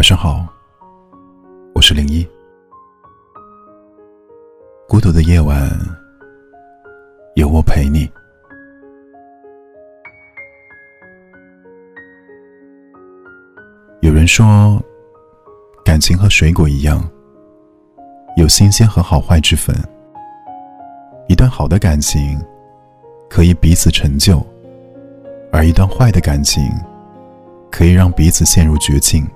晚上好，我是零一。孤独的夜晚，有我陪你。有人说，感情和水果一样，有新鲜和好坏之分。一段好的感情，可以彼此成就；而一段坏的感情，可以让彼此陷入绝境。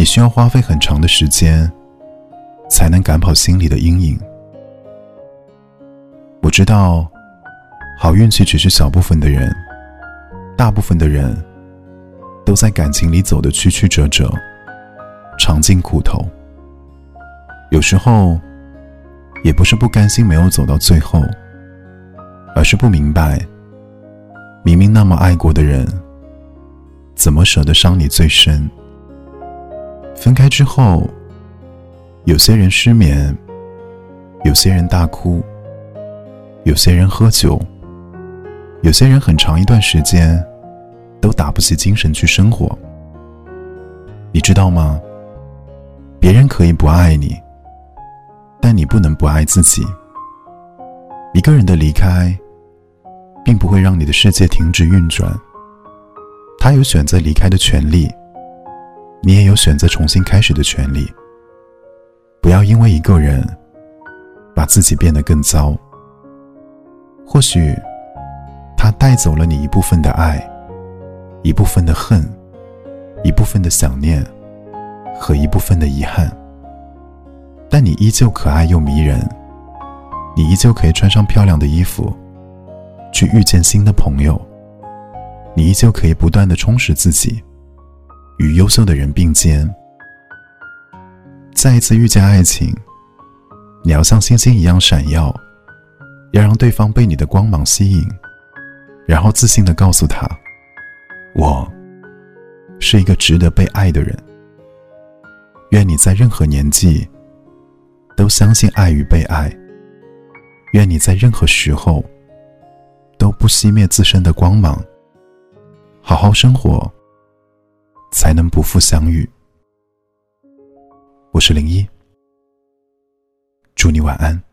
你需要花费很长的时间，才能赶跑心里的阴影。我知道，好运气只是小部分的人，大部分的人都在感情里走得曲曲折折，尝尽苦头。有时候，也不是不甘心没有走到最后，而是不明白，明明那么爱过的人，怎么舍得伤你最深？分开之后，有些人失眠，有些人大哭，有些人喝酒，有些人很长一段时间都打不起精神去生活。你知道吗？别人可以不爱你，但你不能不爱自己。一个人的离开，并不会让你的世界停止运转，他有选择离开的权利。你也有选择重新开始的权利。不要因为一个人，把自己变得更糟。或许，他带走了你一部分的爱，一部分的恨，一部分的想念，和一部分的遗憾。但你依旧可爱又迷人，你依旧可以穿上漂亮的衣服，去遇见新的朋友。你依旧可以不断的充实自己。与优秀的人并肩，再一次遇见爱情，你要像星星一样闪耀，要让对方被你的光芒吸引，然后自信的告诉他：“我是一个值得被爱的人。”愿你在任何年纪都相信爱与被爱，愿你在任何时候都不熄灭自身的光芒，好好生活。才能不负相遇。我是零一，祝你晚安。